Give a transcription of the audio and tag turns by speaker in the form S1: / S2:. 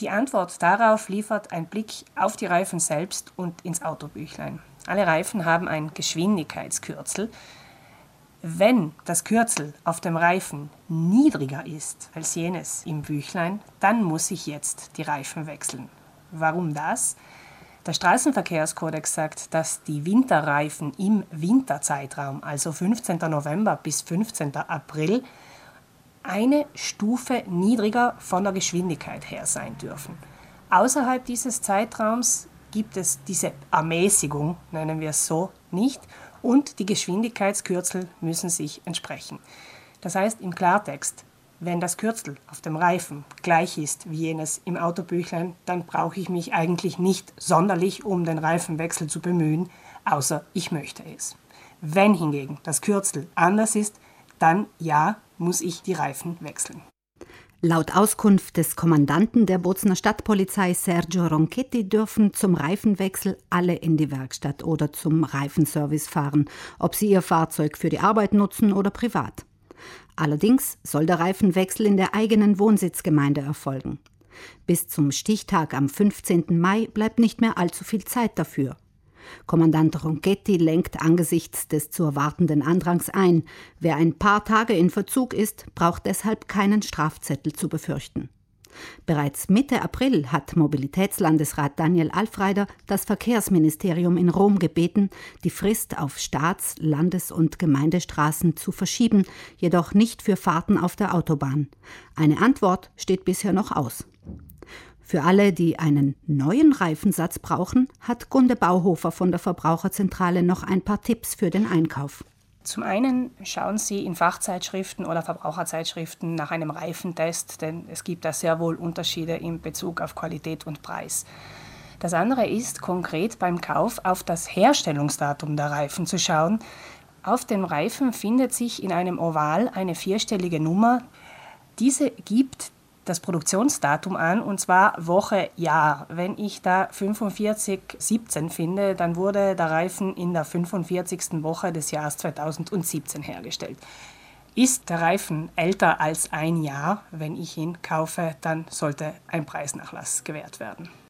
S1: Die Antwort darauf liefert ein Blick auf die Reifen selbst und ins Autobüchlein. Alle Reifen haben ein Geschwindigkeitskürzel. Wenn das Kürzel auf dem Reifen niedriger ist als jenes im Büchlein, dann muss ich jetzt die Reifen wechseln. Warum das? Der Straßenverkehrskodex sagt, dass die Winterreifen im Winterzeitraum, also 15. November bis 15. April, eine Stufe niedriger von der Geschwindigkeit her sein dürfen. Außerhalb dieses Zeitraums gibt es diese Ermäßigung, nennen wir es so, nicht und die Geschwindigkeitskürzel müssen sich entsprechen. Das heißt im Klartext, wenn das Kürzel auf dem Reifen gleich ist wie jenes im Autobüchlein, dann brauche ich mich eigentlich nicht sonderlich um den Reifenwechsel zu bemühen, außer ich möchte es. Wenn hingegen das Kürzel anders ist, dann ja, muss ich die Reifen wechseln.
S2: Laut Auskunft des Kommandanten der Bozner Stadtpolizei Sergio Ronchetti dürfen zum Reifenwechsel alle in die Werkstatt oder zum Reifenservice fahren, ob sie ihr Fahrzeug für die Arbeit nutzen oder privat. Allerdings soll der Reifenwechsel in der eigenen Wohnsitzgemeinde erfolgen. Bis zum Stichtag am 15. Mai bleibt nicht mehr allzu viel Zeit dafür. Kommandant Ronchetti lenkt angesichts des zu erwartenden Andrangs ein. Wer ein paar Tage in Verzug ist, braucht deshalb keinen Strafzettel zu befürchten. Bereits Mitte April hat Mobilitätslandesrat Daniel Alfreider das Verkehrsministerium in Rom gebeten, die Frist auf Staats-, Landes- und Gemeindestraßen zu verschieben, jedoch nicht für Fahrten auf der Autobahn. Eine Antwort steht bisher noch aus. Für alle, die einen neuen Reifensatz brauchen, hat Gunde Bauhofer von der Verbraucherzentrale noch ein paar Tipps für den Einkauf.
S1: Zum einen schauen Sie in Fachzeitschriften oder Verbraucherzeitschriften nach einem Reifentest, denn es gibt da sehr wohl Unterschiede in Bezug auf Qualität und Preis. Das andere ist konkret beim Kauf auf das Herstellungsdatum der Reifen zu schauen. Auf dem Reifen findet sich in einem Oval eine vierstellige Nummer. Diese gibt das Produktionsdatum an und zwar Woche, Jahr. Wenn ich da 4517 finde, dann wurde der Reifen in der 45. Woche des Jahres 2017 hergestellt. Ist der Reifen älter als ein Jahr, wenn ich ihn kaufe, dann sollte ein Preisnachlass gewährt werden.